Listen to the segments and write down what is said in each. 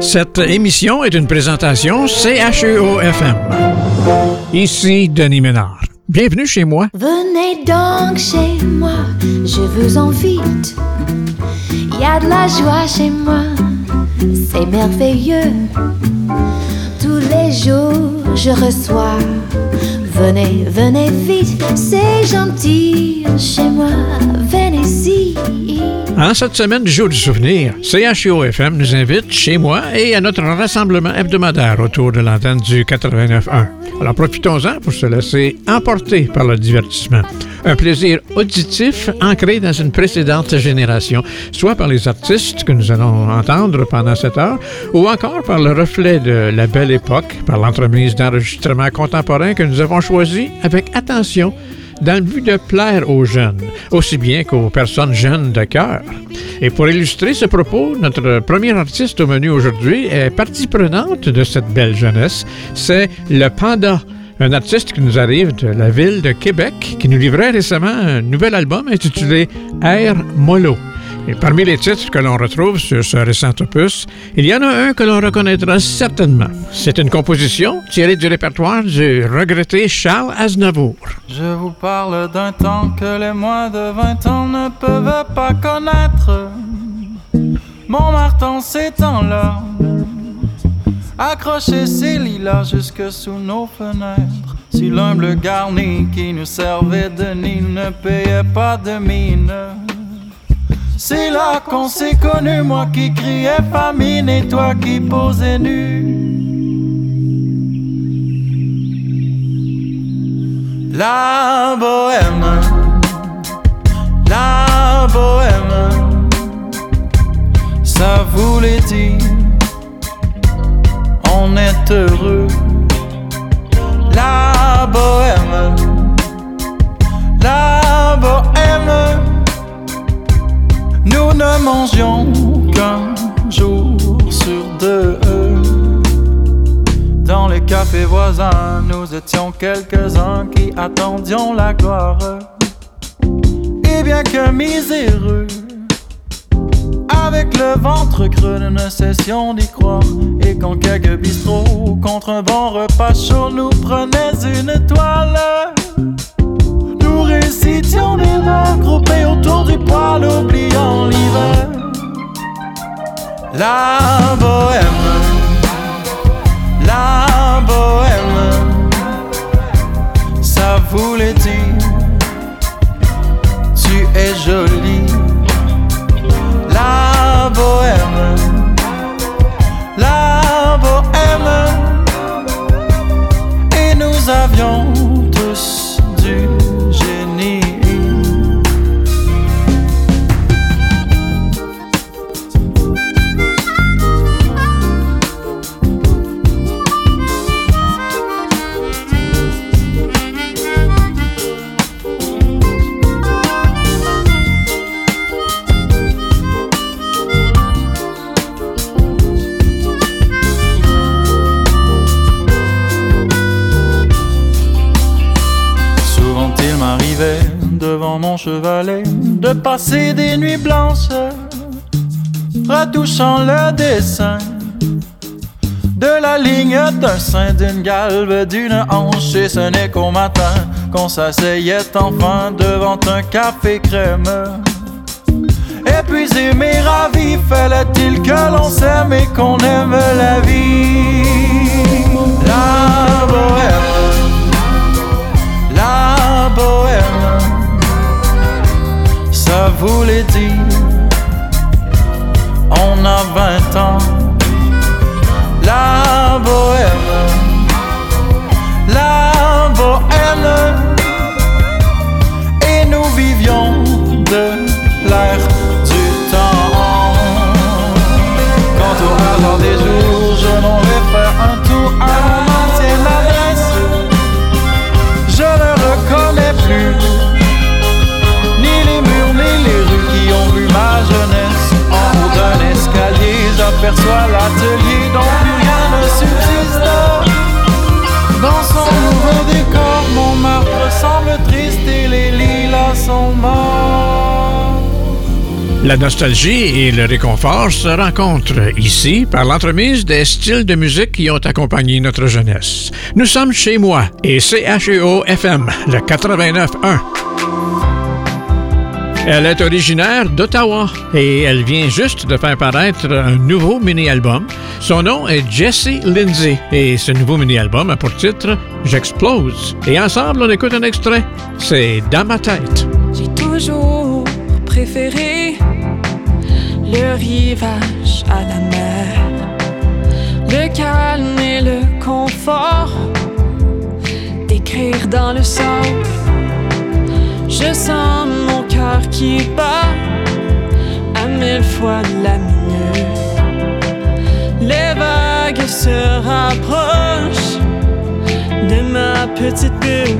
Cette émission est une présentation CHEO-FM. Ici Denis Ménard. Bienvenue chez moi. Venez donc chez moi, je vous invite. Il y a de la joie chez moi, c'est merveilleux. Tous les jours, je reçois. Venez, venez vite, c'est gentil chez moi, venez-y. En cette semaine du jour du souvenir, CHUO-FM nous invite chez moi et à notre rassemblement hebdomadaire autour de l'antenne du 89.1. Alors profitons-en pour se laisser emporter par le divertissement. Un plaisir auditif ancré dans une précédente génération, soit par les artistes que nous allons entendre pendant cette heure, ou encore par le reflet de la belle époque, par l'entremise d'enregistrements contemporains que nous avons choisis avec attention dans le but de plaire aux jeunes, aussi bien qu'aux personnes jeunes de cœur. Et pour illustrer ce propos, notre premier artiste au menu aujourd'hui est partie prenante de cette belle jeunesse. C'est le Panda, un artiste qui nous arrive de la ville de Québec, qui nous livrait récemment un nouvel album intitulé Air Mollo. Et parmi les titres que l'on retrouve sur ce récent opus, il y en a un que l'on reconnaîtra certainement. C'est une composition tirée du répertoire du regretté Charles Aznavour. Je vous parle d'un temps que les moins de 20 ans ne peuvent pas connaître. Mon martin, ces temps-là, accroché ses lilas jusque sous nos fenêtres. Si l'humble garni qui nous servait de nid ne payait pas de mine. C'est là qu'on s'est connu, moi qui criais famine et toi qui posais nu. La bohème, la bohème, ça voulait dire on est heureux. La bohème, ne mangions qu'un jour sur deux. Dans les cafés voisins, nous étions quelques-uns qui attendions la gloire. Et bien que miséreux, avec le ventre creux, nous ne cessions d'y croire. Et quand quelques bistrots, contre un bon repas chaud, nous prenaient une toile récitions des mains groupées autour du poêle, oubliant l'hiver. La bohème, la bohème, ça voulait dire tu es jolie. La bohème, la bohème, et nous avions de passer des nuits blanches, retouchant le dessin de la ligne d'un sein, d'une galbe, d'une hanche. Et ce n'est qu'au matin qu'on s'asseyait enfin devant un café crème. Épuisé mais ravi, fallait-il que l'on s'aime et qu'on aime la vie? La bohème, la bohème ça voulait dire on a vingt ans. La bohème, soit l'atelier dont plus rien ne subsiste. Dans son nouveau décor, mon meurtre semble triste et les lilas sont morts. La nostalgie et le réconfort se rencontrent ici par l'entremise des styles de musique qui ont accompagné notre jeunesse. Nous sommes chez moi et CHEO FM, le 89.1. Elle est originaire d'Ottawa et elle vient juste de faire paraître un nouveau mini-album. Son nom est Jessie Lindsay et ce nouveau mini-album a pour titre J'explose. Et ensemble, on écoute un extrait. C'est Dans ma tête. J'ai toujours préféré le rivage à la mer, le calme et le confort d'écrire dans le sang. Je sens mon qui bat à mille fois la minute. Les vagues se rapprochent de ma petite bulle.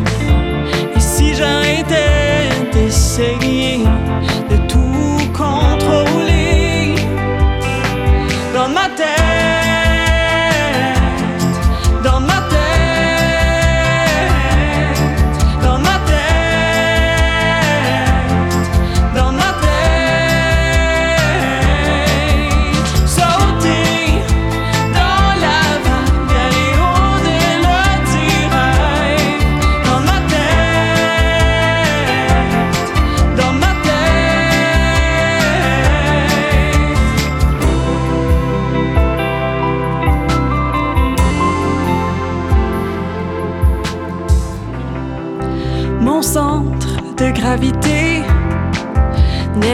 Et si j'arrêtais d'essayer de tout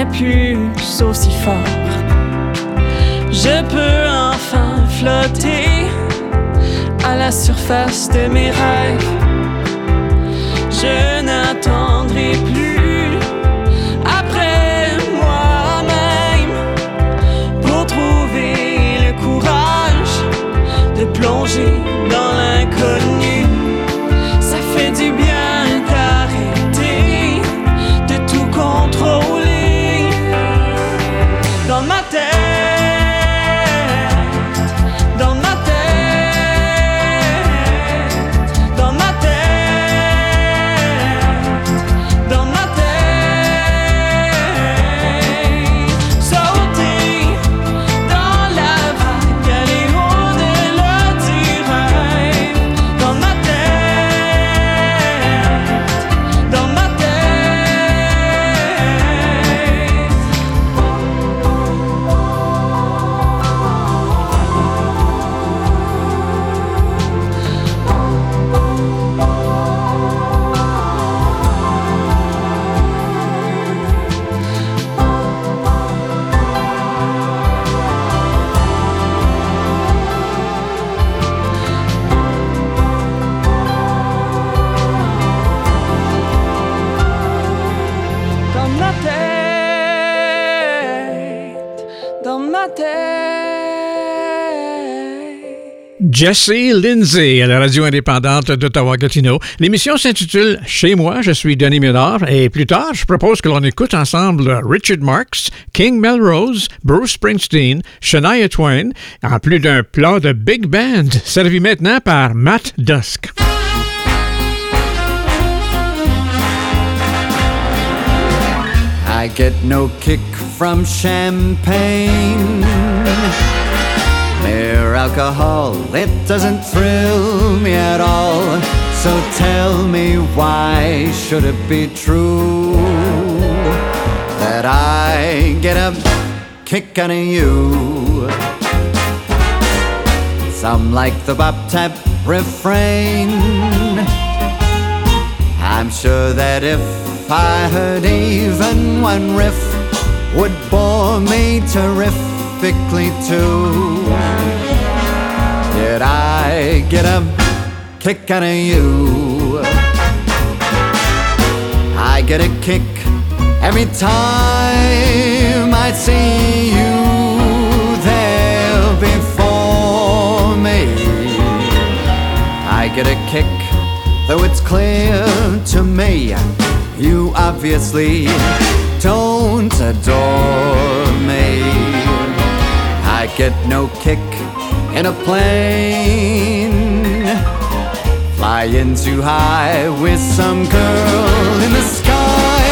plus aussi fort. Je peux enfin flotter à la surface de mes rêves. Je n'attendrai Jessie Lindsay à la radio indépendante d'Ottawa-Gatineau. L'émission s'intitule Chez moi, je suis Denis Ménard et plus tard, je propose que l'on écoute ensemble Richard Marx, King Melrose, Bruce Springsteen, Shania Twain, en plus d'un plat de big band, servi maintenant par Matt Dusk. I get no kick from champagne. Mere alcohol, it doesn't thrill me at all. So tell me why should it be true that I get a kick out of you? Some like the bop tap refrain. I'm sure that if I heard even one riff would bore me terrifically too. Yet I get a kick out of you. I get a kick every time I see you there before me. I get a kick, though it's clear to me you obviously don't adore me. Get no kick in a plane, flying too high with some girl in the sky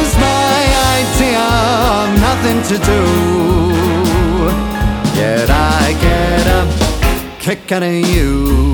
is my idea of nothing nothing to do. Yet I get a kick out of you.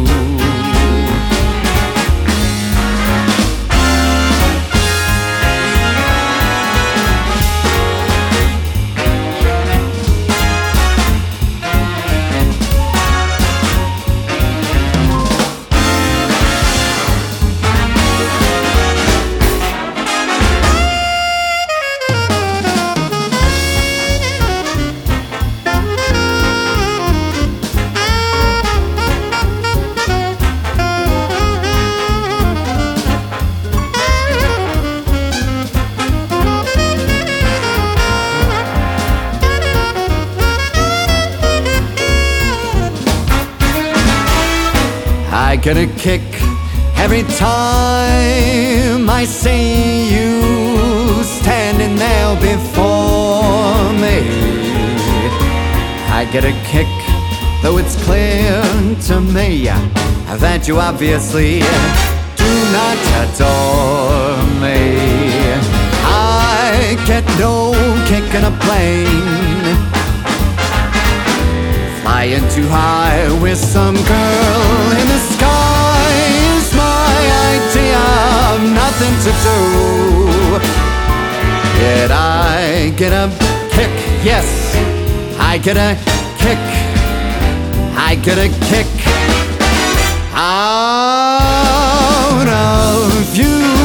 Get a kick every time I see you standing there before me. I get a kick, though it's clear to me that you obviously do not adore me. I get no kick in a plane Flying too high with some girl in the sky is my idea of nothing to do. Yet I get a kick, yes, I get a kick, I get a kick out of you.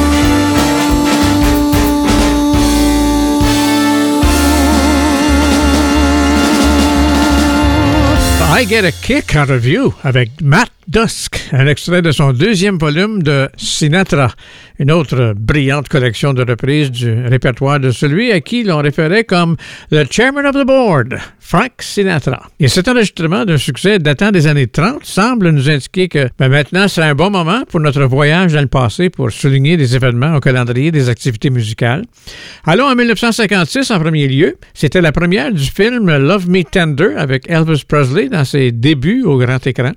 I Get a Kick Out of You avec Matt Dusk, un extrait de son deuxième volume de Sinatra, une autre brillante collection de reprises du répertoire de celui à qui l'on référait comme le Chairman of the Board, Frank Sinatra. Et cet enregistrement d'un succès datant des années 30 semble nous indiquer que ben, maintenant c'est un bon moment pour notre voyage dans le passé pour souligner des événements au calendrier des activités musicales. Allons en 1956 en premier lieu. C'était la première du film Love Me Tender avec Elvis Presley dans ses débuts au grand écran.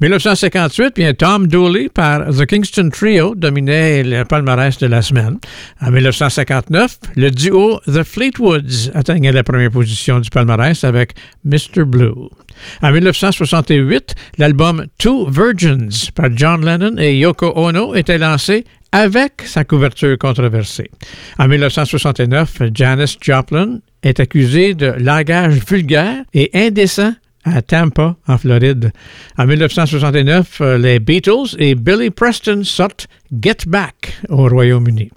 1958, bien Tom Dooley par The Kingston Trio dominait le palmarès de la semaine. En 1959, le duo The Fleetwoods atteignait la première position du palmarès avec Mr. Blue. En 1968, l'album Two Virgins par John Lennon et Yoko Ono était lancé avec sa couverture controversée. En 1969, Janis Joplin est accusée de langage vulgaire et indécent à Tampa, en Floride. En 1969, euh, les Beatles et Billy Preston sortent Get Back au Royaume-Uni.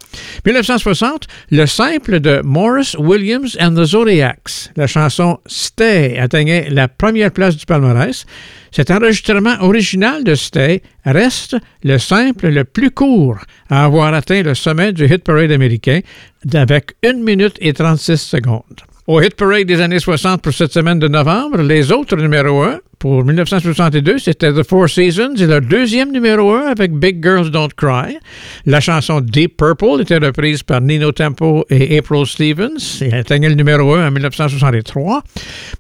1960, le simple de Morris Williams and the Zodiacs, la chanson Stay, atteignait la première place du palmarès. Cet enregistrement original de Stay reste le simple le plus court à avoir atteint le sommet du hit parade américain avec 1 minute et 36 secondes. Au hit parade des années 60 pour cette semaine de novembre, les autres numéros 1 pour 1962, c'était The Four Seasons et leur deuxième numéro 1 avec Big Girls Don't Cry. La chanson Deep Purple était reprise par Nino Tempo et April Stevens et atteignait le numéro 1 en 1963.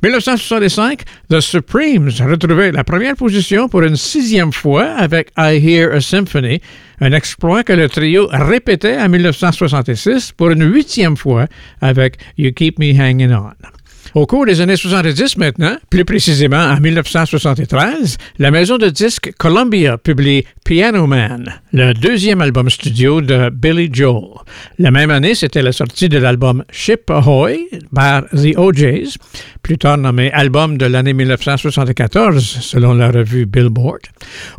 1965, The Supremes retrouvait la première position pour une sixième fois avec I Hear a Symphony, un exploit que le trio répétait en 1966 pour une huitième fois avec You Keep Me Hanging On. Au cours des années 70 maintenant, plus précisément en 1973, la maison de disques Columbia publie Piano Man, le deuxième album studio de Billy Joel. La même année, c'était la sortie de l'album Ship Ahoy par The OJs, plus tard nommé album de l'année 1974 selon la revue Billboard.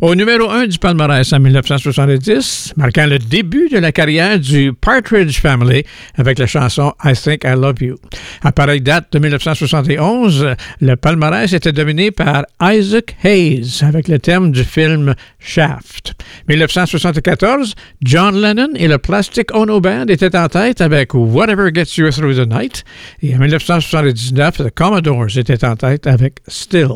Au numéro 1 du palmarès en 1970, marquant le début de la carrière du Partridge Family avec la chanson I Think I Love You. À pareille date de 1971, le palmarès était dominé par Isaac Hayes avec le thème du film Shaft. 1974, John Lennon et le Plastic Ono Band étaient en tête avec Whatever Gets You Through the Night. Et en 1979, The Commodores en tête avec Still.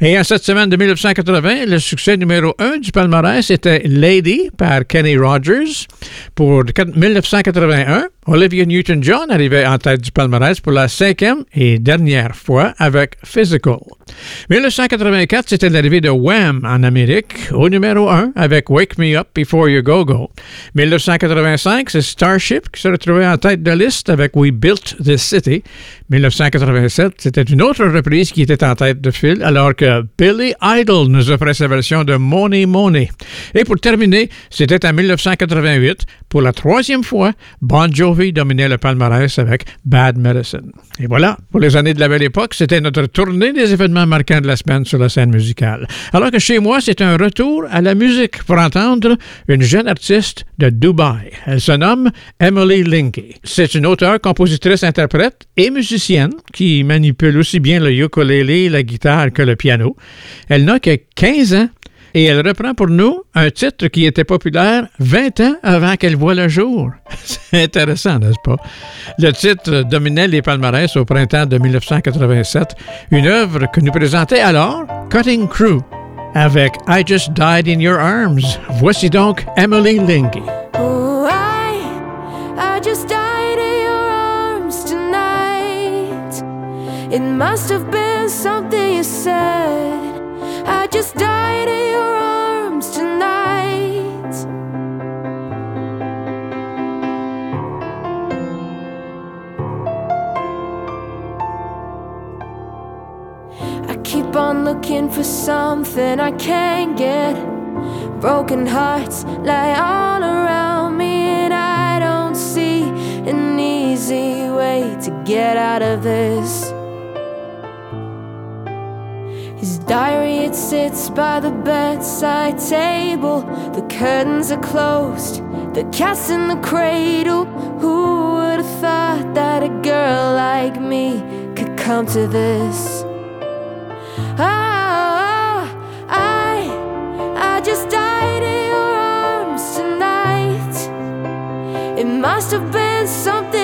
Et en cette semaine de 1980, le succès numéro 1 du palmarès était Lady par Kenny Rogers. Pour 1981, Olivia Newton-John arrivait en tête du palmarès pour la cinquième et dernière fois avec Physical. 1984, c'était l'arrivée de Wham en Amérique, au numéro 1 avec Wake Me Up Before You Go Go. 1985, c'est Starship qui se retrouvait en tête de liste avec We Built This City. 1987, c'était une autre reprise qui était en tête de fil, alors que Billy Idol nous offrait sa version de Money Money. Et pour terminer, c'était en 1988, pour la troisième fois, Bon dominait le palmarès avec Bad Medicine. Et voilà, pour les années de la belle époque, c'était notre tournée des événements marquants de la semaine sur la scène musicale. Alors que chez moi, c'est un retour à la musique pour entendre une jeune artiste de Dubaï. Elle se nomme Emily Linky. C'est une auteure, compositrice, interprète et musicienne qui manipule aussi bien le ukulélé, la guitare que le piano. Elle n'a que 15 ans et elle reprend pour nous un titre qui était populaire 20 ans avant qu'elle voie le jour. C'est intéressant, n'est-ce pas? Le titre dominait les palmarès au printemps de 1987, une œuvre que nous présentait alors Cutting Crew avec I Just Died in Your Arms. Voici donc Emily Linky. Oh. It must have been something you said. I just died in your arms tonight. I keep on looking for something I can't get. Broken hearts lie all around me, and I don't see an easy way to get out of this. His diary, it sits by the bedside table. The curtains are closed, the cat's in the cradle. Who would have thought that a girl like me could come to this? Oh, I, I just died in your arms tonight. It must have been something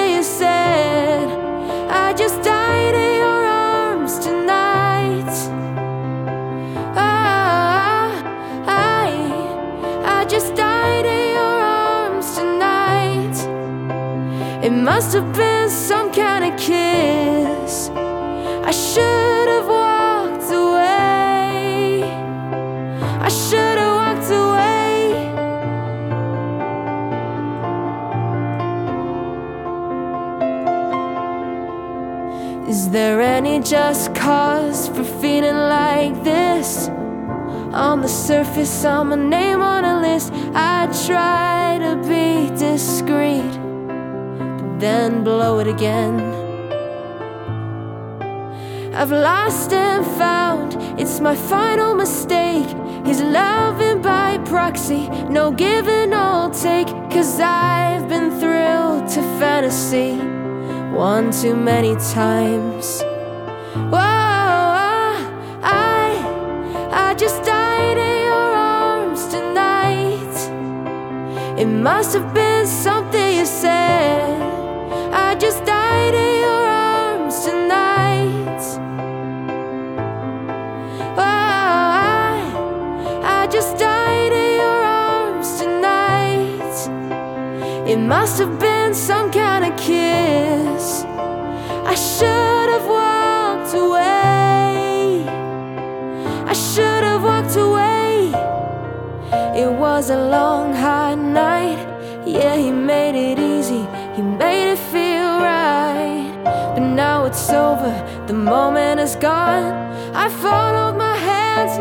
must have been some kind of kiss. I should have walked away. I should have walked away. Is there any just cause for feeling like this? On the surface, I'm a name on a list. I try to be then blow it again. I've lost and found, it's my final mistake. He's loving by proxy, no give and no take. Cause I've been thrilled to fantasy one too many times. Whoa, I, I just died in your arms tonight. It must have been must have been some kind of kiss. I should have walked away. I should have walked away. It was a long, hard night. Yeah, he made it easy. He made it feel right. But now it's over. The moment is gone. I followed my hands,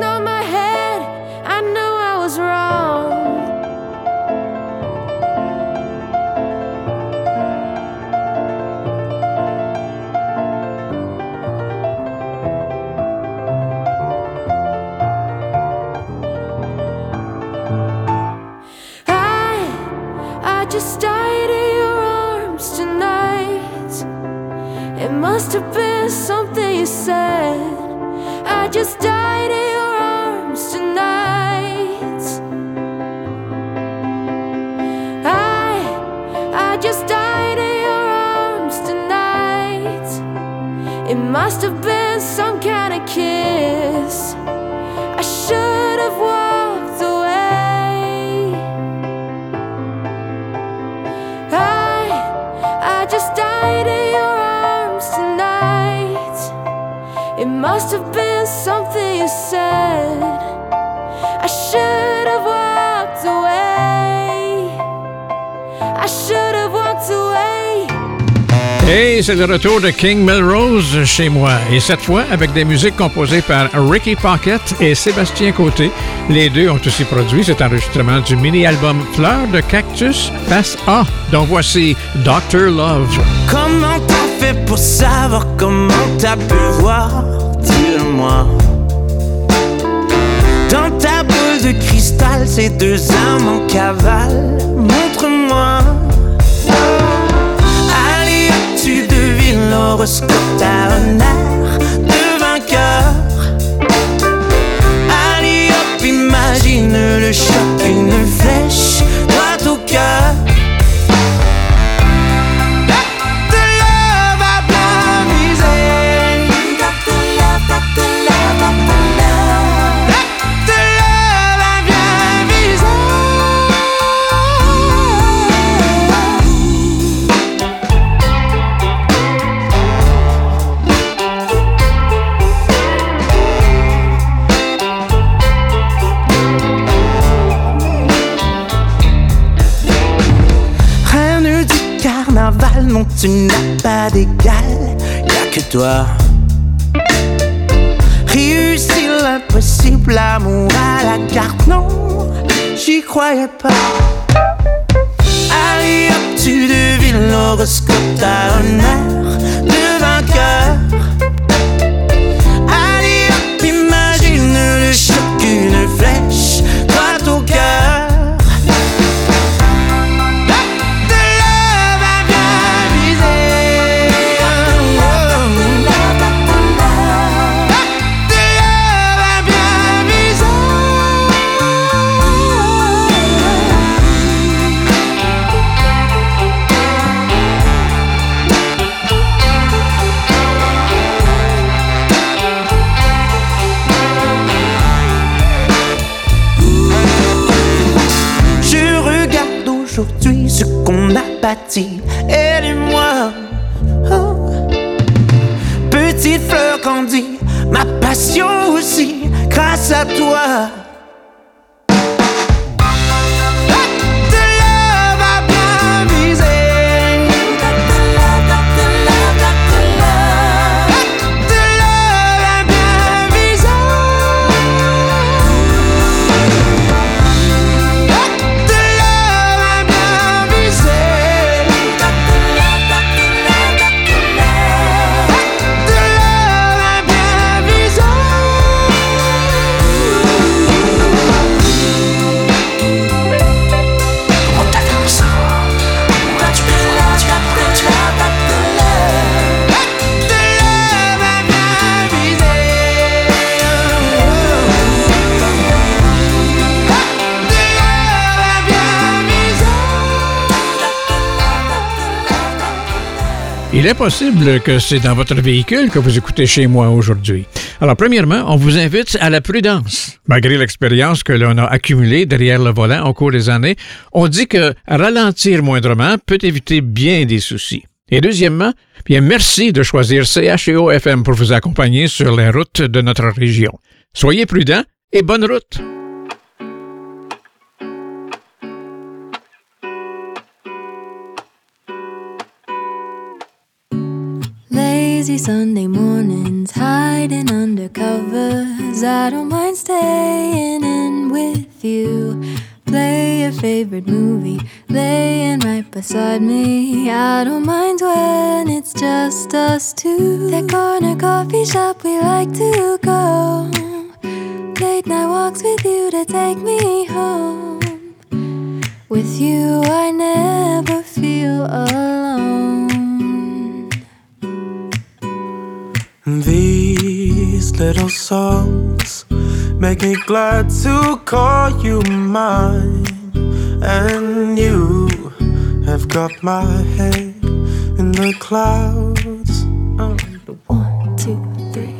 just C'est le retour de King Melrose chez moi. Et cette fois, avec des musiques composées par Ricky Pocket et Sébastien Côté. Les deux ont aussi produit cet enregistrement du mini-album Fleurs de Cactus, face A, dont voici Dr. Love. Comment t'as fait pour savoir comment t'as pu voir? Dis-le-moi. Dans ta boule de cristal, ces deux âmes en cavale. Montre-moi. L'horoscope, t'as un air de vainqueur. Allez, hop, imagine le choc, une flèche droit au cœur. Toi. Réussir l'impossible, l'amour à la carte, non, j'y croyais pas. Allez hop, tu devines l'horoscope, t'as un grâce à Il est possible que c'est dans votre véhicule que vous écoutez chez moi aujourd'hui. Alors, premièrement, on vous invite à la prudence. Malgré l'expérience que l'on a accumulée derrière le volant au cours des années, on dit que ralentir moindrement peut éviter bien des soucis. Et deuxièmement, bien merci de choisir CHEO FM pour vous accompagner sur les routes de notre région. Soyez prudents et bonne route. Lazy Sunday mornings, hiding under covers. I don't mind staying in with you. Play your favorite movie, laying right beside me. I don't mind when it's just us two. That corner coffee shop we like to go. Late night walks with you to take me home. With you, I little songs make me glad to call you mine. And you have got my head in the clouds. Oh, One, two, three.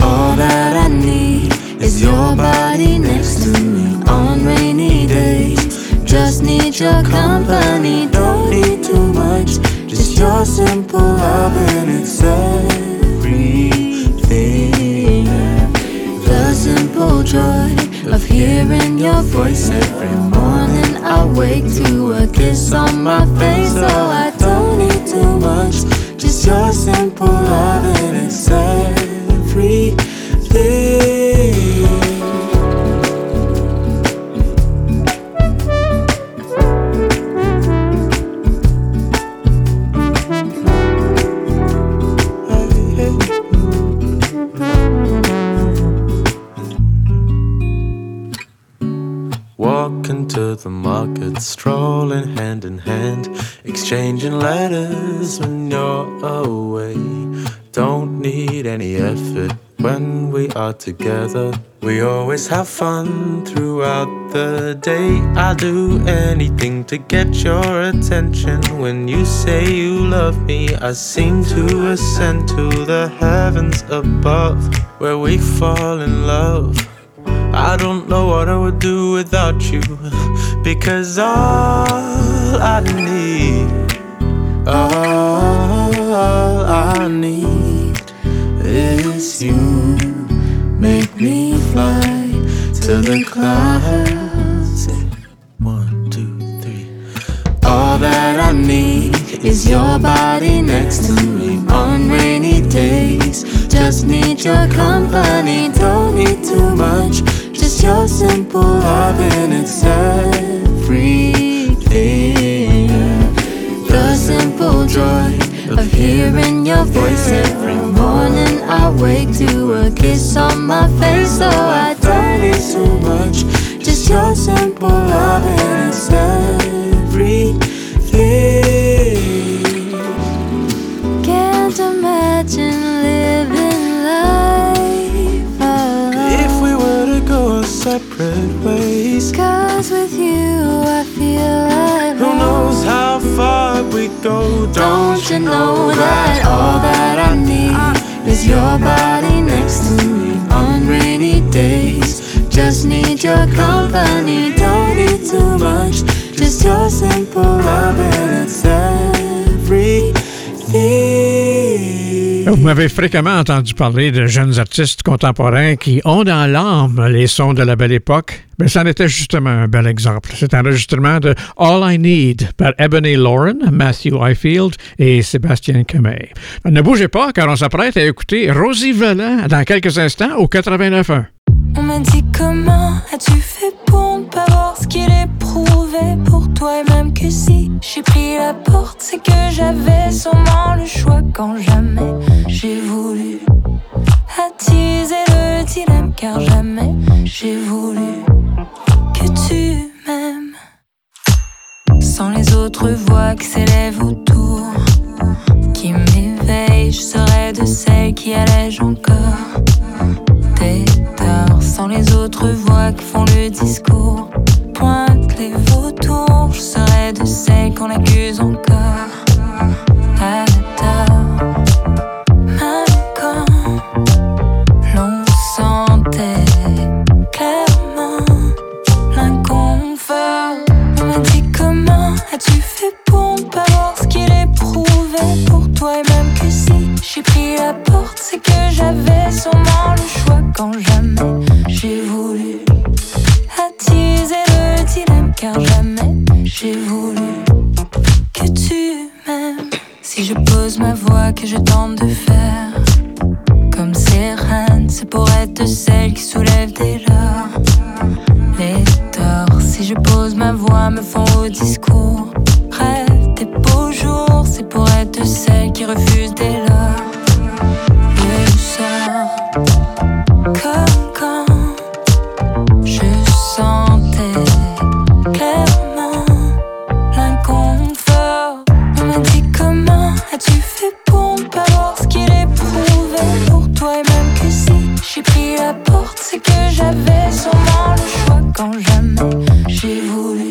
All that I need is your body next to me on rainy days. Just need your company, don't need too much. Just your simple love and it's joy of hearing your voice every morning. I wake to a kiss on my face, so I don't need too much. Just your simple love, and it's exchanging letters when you're away. Don't need any effort when we are together. We always have fun throughout the day. I'll do anything to get your attention. When you say you love me, I seem to ascend to the heavens above, where we fall in love. I don't know what I would do without you. Because all I need, all I need is you. Make me fly to the clouds. One, two, three. All that I need is your body next to me on rainy days. Just need your company, don't need too much just your simple love and it's everything. Joy of hearing your voice every morning. I wake to a kiss on my face, though I don't need too much. Just your simple love and it's everything. Can't imagine living life alone. If we were to go separate ways. Cause with you I feel like Who knows how far we go? Don't, you know that all that I need is your body next to me on rainy days? Just need your company, don't need too much. Just your simple love and it's Vous m'avez fréquemment entendu parler de jeunes artistes contemporains qui ont dans l'âme les sons de la belle époque. Mais c'en était justement un bel exemple. C'est un enregistrement de All I Need par Ebony Lauren, Matthew Ifield et Sébastien Camey. Ne bougez pas car on s'apprête à écouter Rosie Velant dans quelques instants au 89.1. On m'a dit comment as-tu fait pour ne pas voir ce qu'il éprouvait pour toi et même que si j'ai pris la porte c'est que j'avais sûrement le choix quand jamais j'ai voulu attiser le dilemme car jamais j'ai voulu que tu m'aimes. Sans les autres voix qui s'élèvent autour qui m'éveillent je serais de celles qui allègent encore sans les autres voix qui font le discours. Pointe les vautours, je serai de celles qu'on accuse encore. J'ai pris la porte, c'est que j'avais sûrement le choix quand jamais j'ai voulu attiser le dilemme car jamais j'ai voulu que tu m'aimes. Si je pose ma voix que je tente de faire comme reines, c'est pour être celle qui soulève dès lors les torts. Si je pose ma voix, me font au discours. Rêve des beaux jours, J'ai pris la porte, c'est que j'avais sûrement le choix quand jamais j'ai voulu.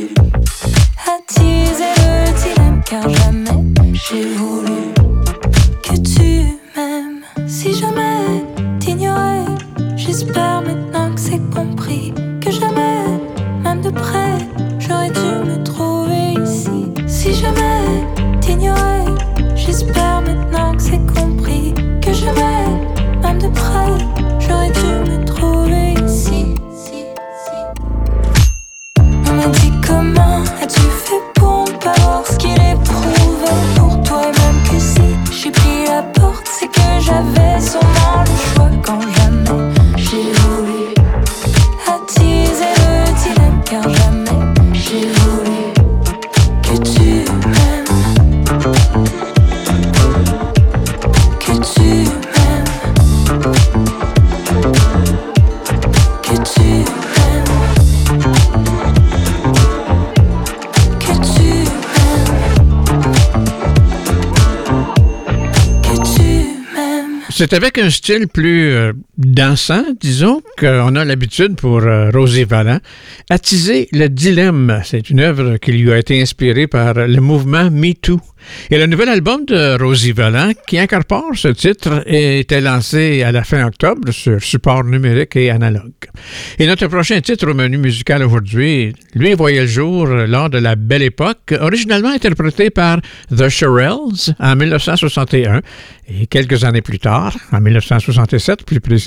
C'est avec un style plus euh, dansant, disons, qu'on a l'habitude pour euh, Rosie Vallant. Attiser le dilemme, c'est une œuvre qui lui a été inspirée par le mouvement Me Too. Et le nouvel album de Rosie Vallant, qui incorpore ce titre, était lancé à la fin octobre sur support numérique et analogue. Et notre prochain titre au menu musical aujourd'hui, lui voyait le jour lors de la Belle Époque, originalement interprété par The Shirelles en 1961. Et quelques années plus tard, en 1967 plus précisément,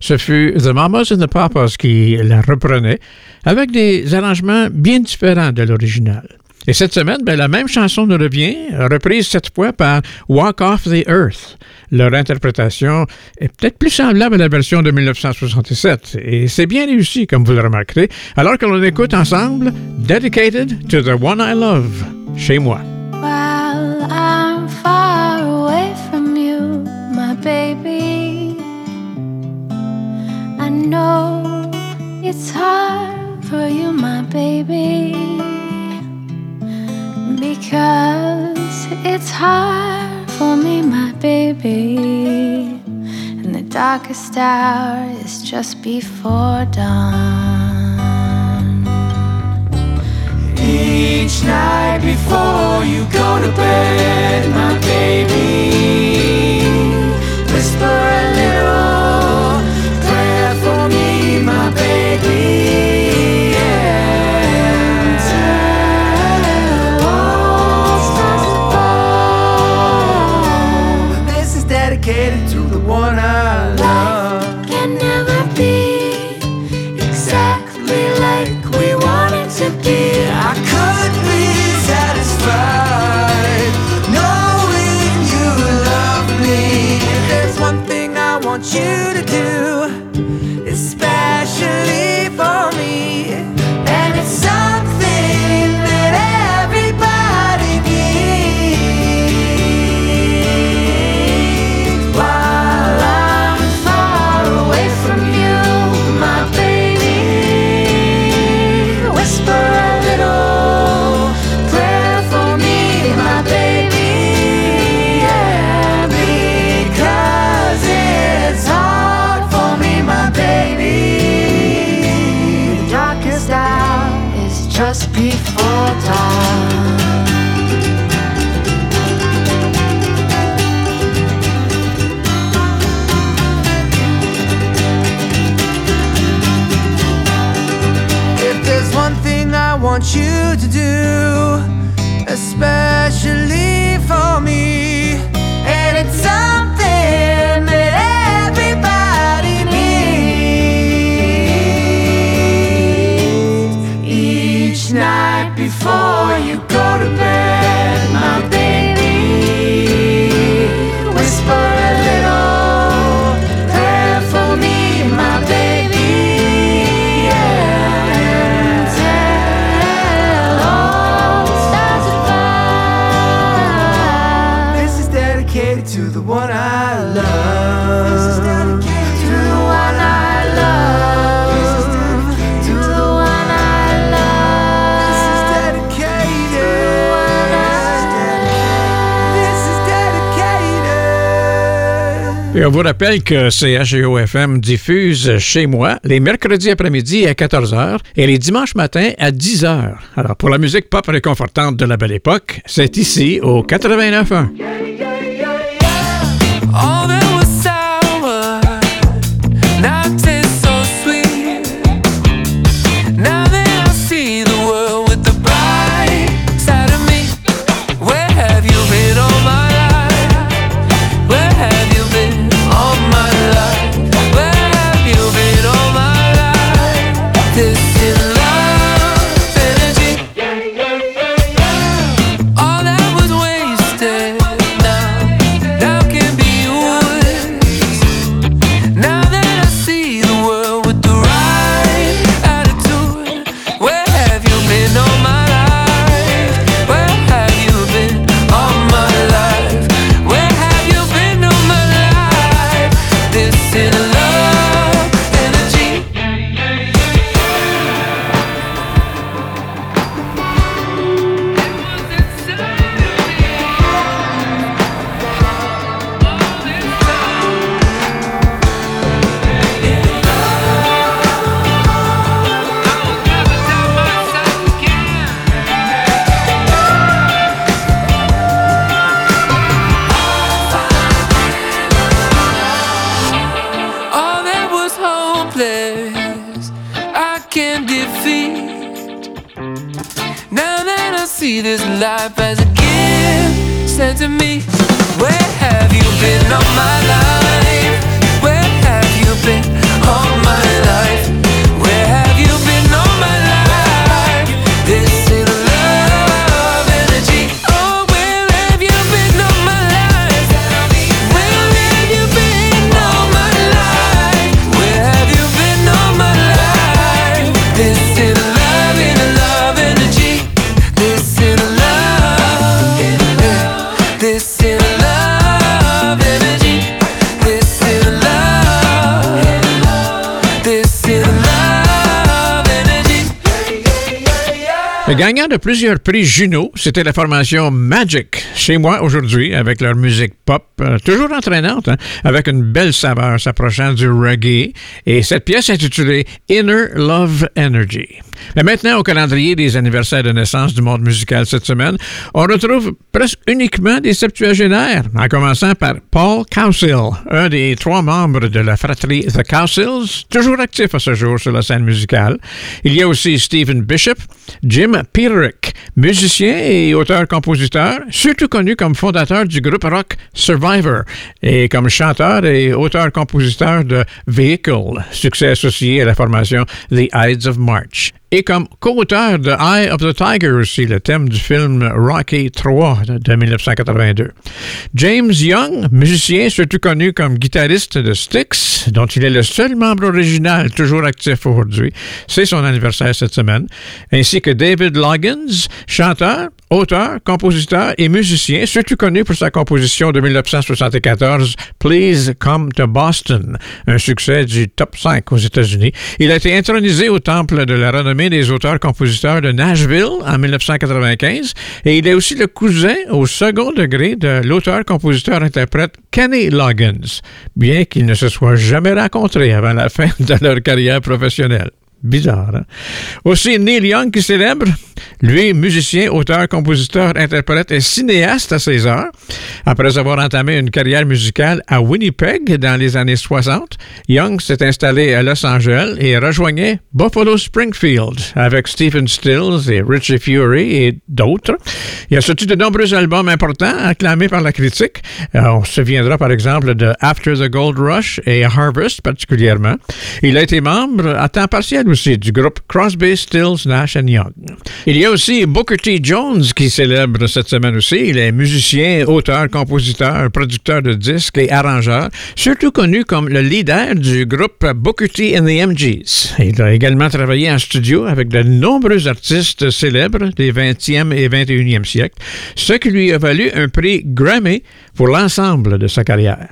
ce fut The Mamas and the Papas qui la reprenait, avec des arrangements bien différents de l'original. Et cette semaine, ben, la même chanson nous revient, reprise cette fois par Walk Off the Earth. Leur interprétation est peut-être plus semblable à la version de 1967, et c'est bien réussi, comme vous le remarquerez, alors que l'on écoute ensemble Dedicated to the One I Love, chez moi. While know it's hard for you, my baby, because it's hard for me, my baby. And the darkest hour is just before dawn. Each night before you go to bed, my baby, whisper a little my baby. And tell all stars above, This is dedicated to the one I vous rappelle que CHGO-FM diffuse chez moi les mercredis après-midi à 14h et les dimanches matins à 10h. Alors, pour la musique pop réconfortante de la belle époque, c'est ici au 89.1. de plusieurs prix Juno, c'était la formation Magic, chez moi aujourd'hui, avec leur musique pop, euh, toujours entraînante, hein, avec une belle saveur s'approchant du reggae, et cette pièce intitulée Inner Love Energy. Mais maintenant, au calendrier des anniversaires de naissance du monde musical cette semaine, on retrouve presque uniquement des septuagénaires, en commençant par Paul Cowsill, un des trois membres de la fratrie The Cowsills, toujours actif à ce jour sur la scène musicale. Il y a aussi Stephen Bishop, Jim Peterick, musicien et auteur-compositeur, surtout connu comme fondateur du groupe rock Survivor et comme chanteur et auteur-compositeur de Vehicle, succès associé à la formation The Ides of March et comme co-auteur de Eye of the Tiger aussi, le thème du film Rocky 3 de 1982. James Young, musicien surtout connu comme guitariste de Styx, dont il est le seul membre original toujours actif aujourd'hui, c'est son anniversaire cette semaine, ainsi que David Loggins, chanteur, auteur, compositeur et musicien, surtout connu pour sa composition de 1974 Please Come to Boston, un succès du top 5 aux États-Unis. Il a été intronisé au temple de la renommée des auteurs-compositeurs de Nashville en 1995 et il est aussi le cousin au second degré de l'auteur-compositeur-interprète Kenny Loggins, bien qu'ils ne se soient jamais rencontrés avant la fin de leur carrière professionnelle. Bizarre, hein? Aussi, Neil Young qui célèbre, lui, musicien, auteur, compositeur, interprète et cinéaste à ses heures. Après avoir entamé une carrière musicale à Winnipeg dans les années 60, Young s'est installé à Los Angeles et rejoignait Buffalo Springfield avec Stephen Stills et Richie Fury et d'autres. Il a sorti de nombreux albums importants acclamés par la critique. Euh, on se souviendra par exemple de After the Gold Rush et Harvest particulièrement. Il a été membre à temps partiel aussi du groupe Crosby, Stills, Nash Young. Il y a aussi Booker T. Jones qui célèbre cette semaine aussi. Il est musicien, auteur, compositeur, producteur de disques et arrangeur, surtout connu comme le leader du groupe Booker T and the MGs. Il a également travaillé en studio avec de nombreux artistes célèbres des 20e et 21e siècles, ce qui lui a valu un prix Grammy pour l'ensemble de sa carrière.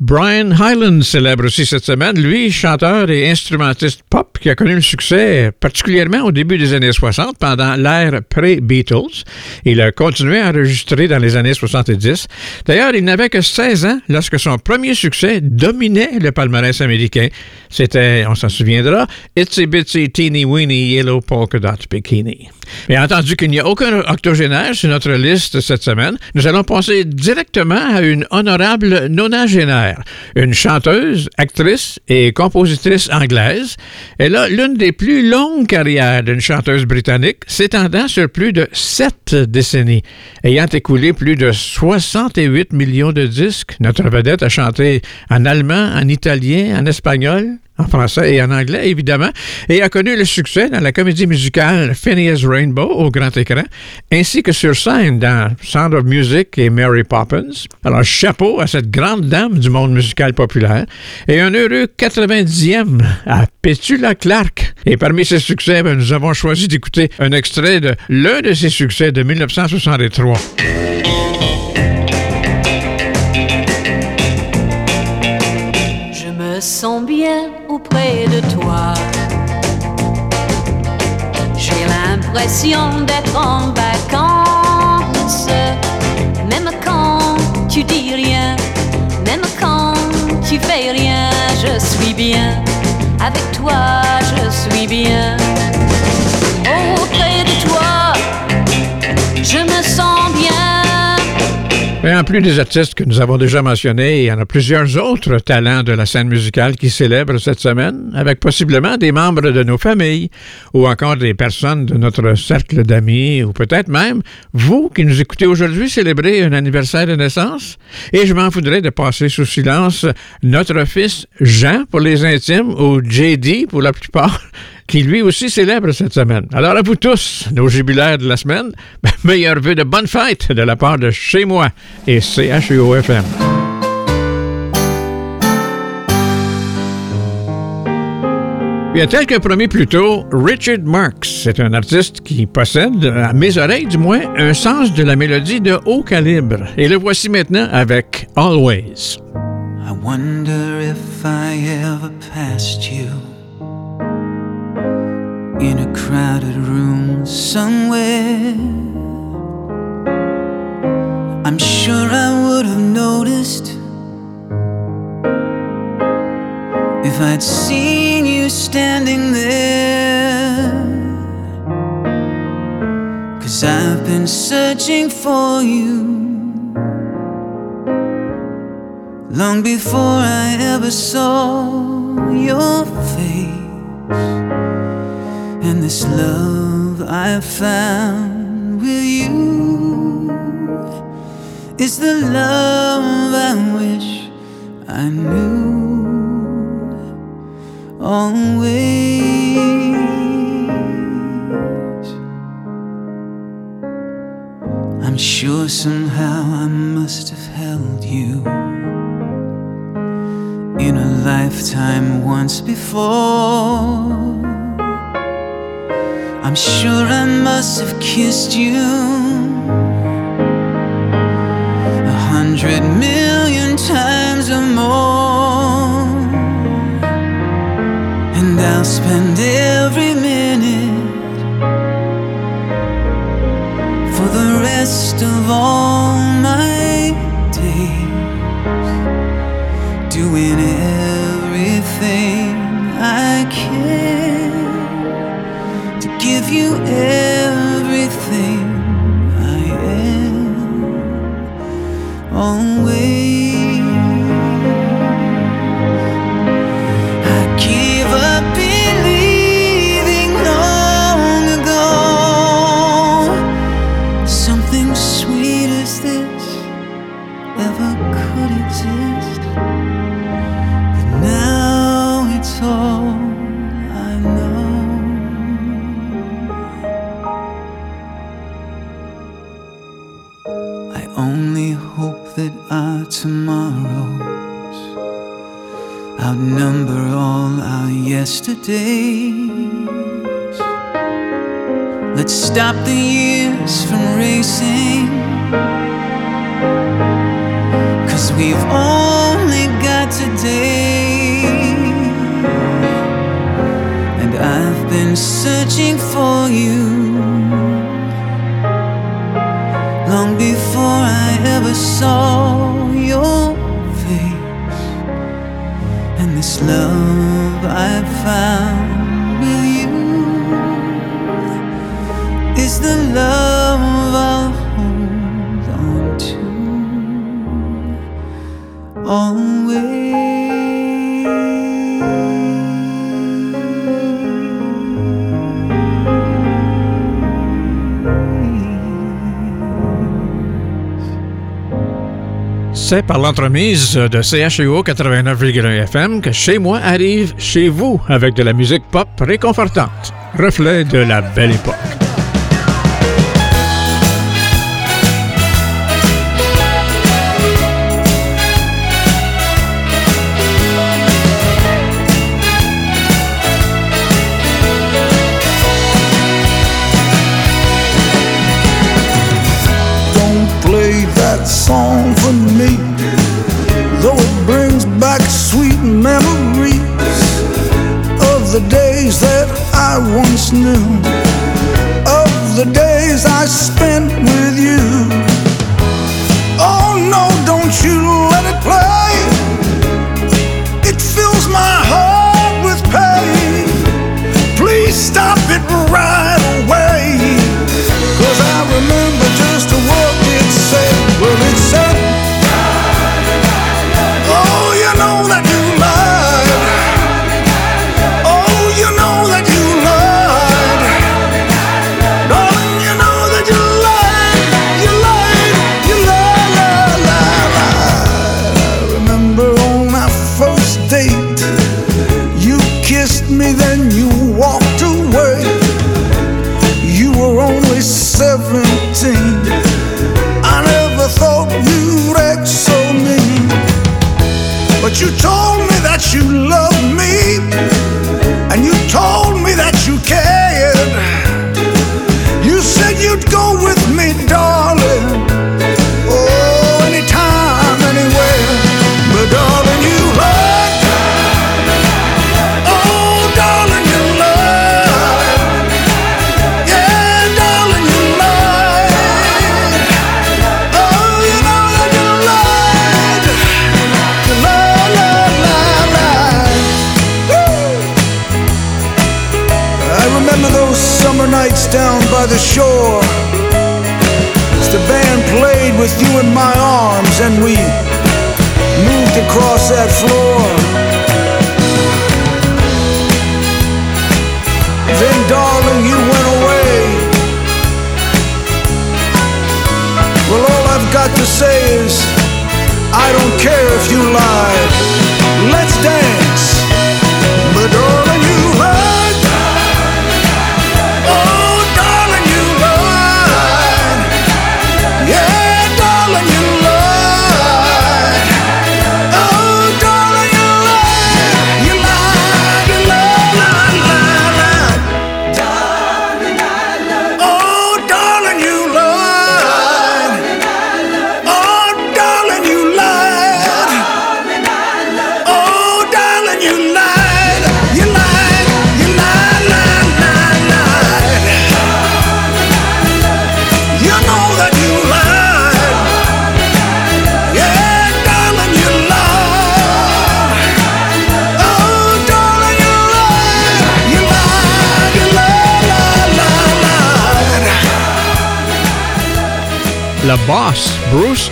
Brian Hyland célèbre aussi cette semaine, lui, chanteur et instrumentiste pop qui a connu le succès particulièrement au début des années 60 pendant l'ère pré-Beatles. Il a continué à enregistrer dans les années 70. D'ailleurs, il n'avait que 16 ans lorsque son premier succès dominait le palmarès américain. C'était, on s'en souviendra, Itsy Bitsy Teeny Weeny Yellow Polka Dot Bikini. Bien entendu qu'il n'y a aucun octogénaire sur notre liste cette semaine, nous allons passer directement à une honorable nonagénaire, une chanteuse, actrice et compositrice anglaise. Elle a l'une des plus longues carrières d'une chanteuse britannique, s'étendant sur plus de sept décennies, ayant écoulé plus de 68 millions de disques. Notre vedette a chanté en allemand, en italien, en espagnol, en français et en anglais, évidemment, et a connu le succès dans la comédie musicale Phineas Rainbow au grand écran, ainsi que sur scène dans Sound of Music et Mary Poppins. Alors, chapeau à cette grande dame du monde musical populaire et un heureux 90e à Petula Clark. Et parmi ses succès, ben, nous avons choisi d'écouter un extrait de l'un de ses succès de 1963. Je me sens bien auprès de toi. J'ai l'impression d'être en vacances. Même quand tu dis rien, même quand tu fais rien, je suis bien. Avec toi, je suis bien. Et en plus des artistes que nous avons déjà mentionnés, il y en a plusieurs autres talents de la scène musicale qui célèbrent cette semaine, avec possiblement des membres de nos familles ou encore des personnes de notre cercle d'amis ou peut-être même vous qui nous écoutez aujourd'hui célébrer un anniversaire de naissance. Et je m'en voudrais de passer sous silence notre fils Jean pour les intimes ou JD pour la plupart qui lui aussi célèbre cette semaine. Alors à vous tous, nos jubilaires de la semaine, ben, meilleur vœu de bonne fête de la part de chez moi et CHUOFM. Bien, tel que promis plus tôt, Richard Marx, c'est un artiste qui possède, à mes oreilles du moins, un sens de la mélodie de haut calibre. Et le voici maintenant avec Always. I wonder if I ever passed you in a crowded room somewhere. I'm sure I would have noticed if I'd seen you standing there. Cause I've been searching for you long before I ever saw your face. And this love I found with you is the love I wish I knew always. I'm sure somehow I must have held you in a lifetime once before. I'm sure I must have kissed you a hundred million times or more. And I'll spend every minute for the rest of all C'est par l'entremise de CHEO 89,1 FM que Chez moi arrive chez vous avec de la musique pop réconfortante, reflet de la belle époque. snow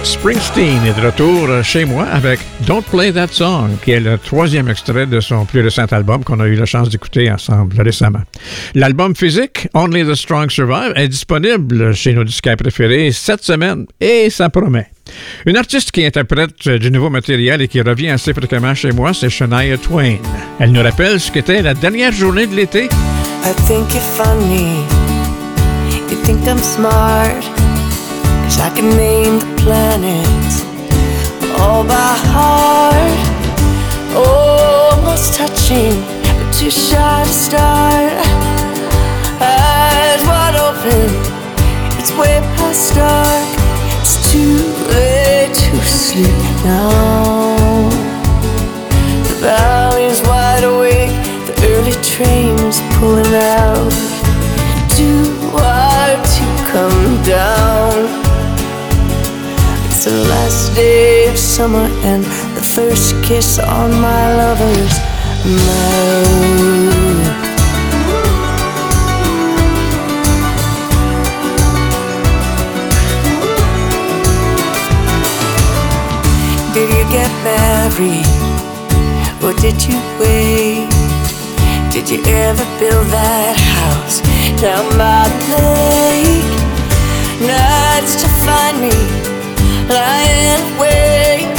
Springsteen, est de retour chez moi avec Don't Play That Song, qui est le troisième extrait de son plus récent album qu'on a eu la chance d'écouter ensemble récemment. L'album physique, Only the Strong Survive, est disponible chez nos disquaires préférés cette semaine et ça promet. Une artiste qui interprète du nouveau matériel et qui revient assez fréquemment chez moi, c'est Shania Twain. Elle nous rappelle ce qu'était la dernière journée de l'été. I think you're funny. You think I'm smart. I can name the planets all by heart. Almost touching, but too shy to start. Eyes wide open, it's way past dark. It's too late to sleep now. The valley's wide awake, the early train's pulling out. Too hard to come down. It's the last day of summer and the first kiss on my lover's mouth. Did you get married? Or did you wait? Did you ever build that house down by the lake? Nights to find me lying awake.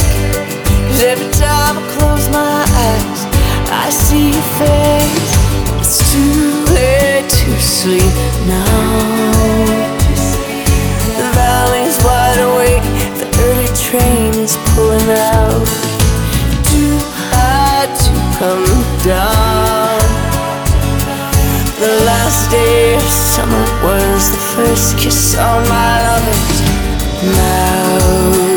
Cause every time I close my eyes, I see your face. It's too late to sleep now. The valley's wide awake, the early train is pulling out. Too hard to come down. The last day of summer was the first kiss on my lover's now.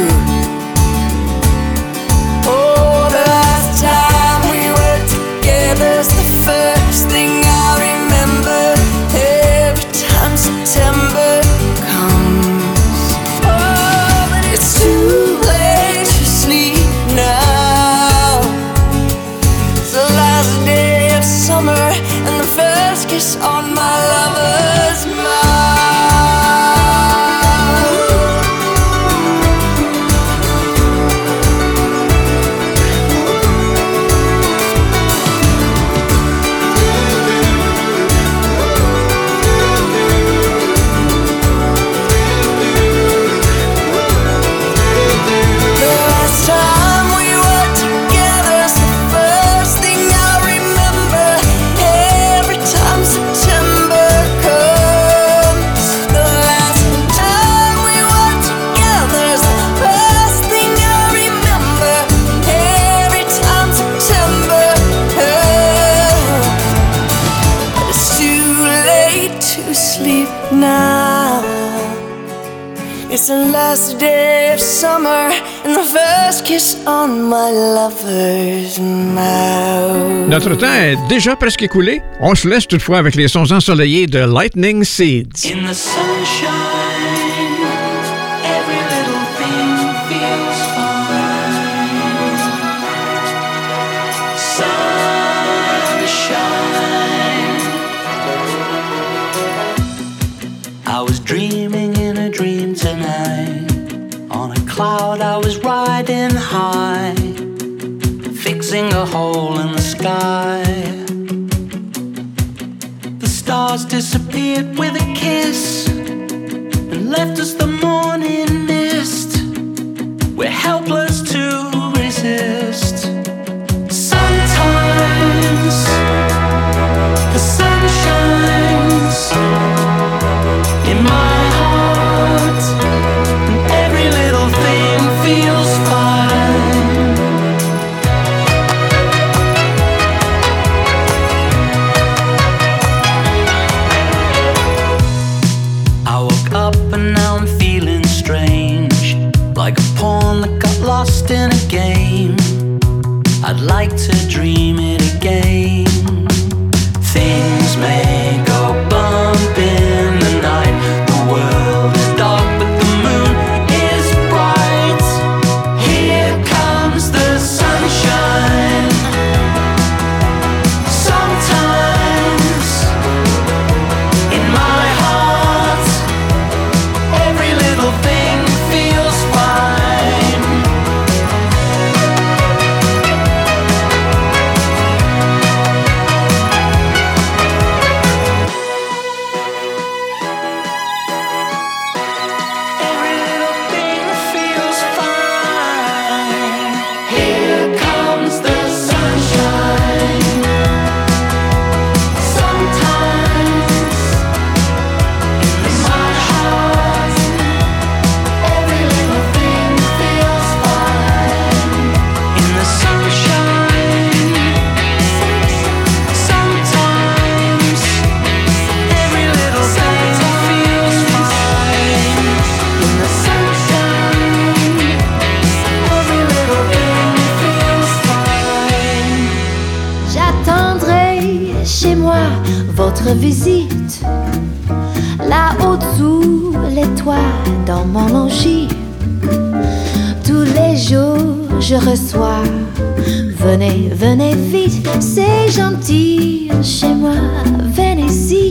Notre temps est déjà presque écoulé. On se laisse toutefois avec les sons ensoleillés de Lightning Seeds. In the sunshine, a hole in the sky. The stars disappeared with a kiss and left us the morning mist. We're helpless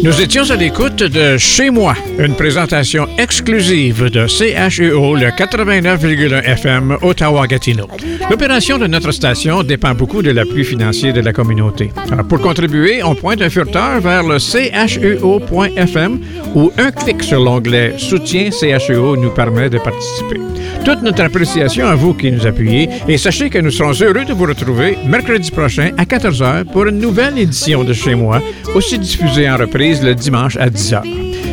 Nous étions à l'écoute de Chez moi, une présentation exclusive de CHEO, le 89,1 FM Ottawa-Gatineau. L'opération de notre station dépend beaucoup de l'appui financier de la communauté. Alors, pour contribuer, on pointe un furteur vers le cheo.fm ou un clic sur l'onglet Soutien CHEO nous permet de participer. Toute notre appréciation à vous qui nous appuyez et sachez que nous serons heureux de vous retrouver mercredi prochain à 14h pour une nouvelle édition de Chez moi, aussi diffusée en reprise le dimanche à 10h.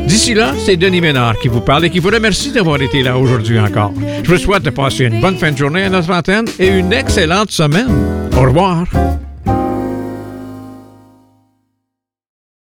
D'ici là, c'est Denis Ménard qui vous parle et qui vous remercie d'avoir été là aujourd'hui encore. Je vous souhaite de passer une bonne fin de journée à notre antenne et une excellente semaine. Au revoir.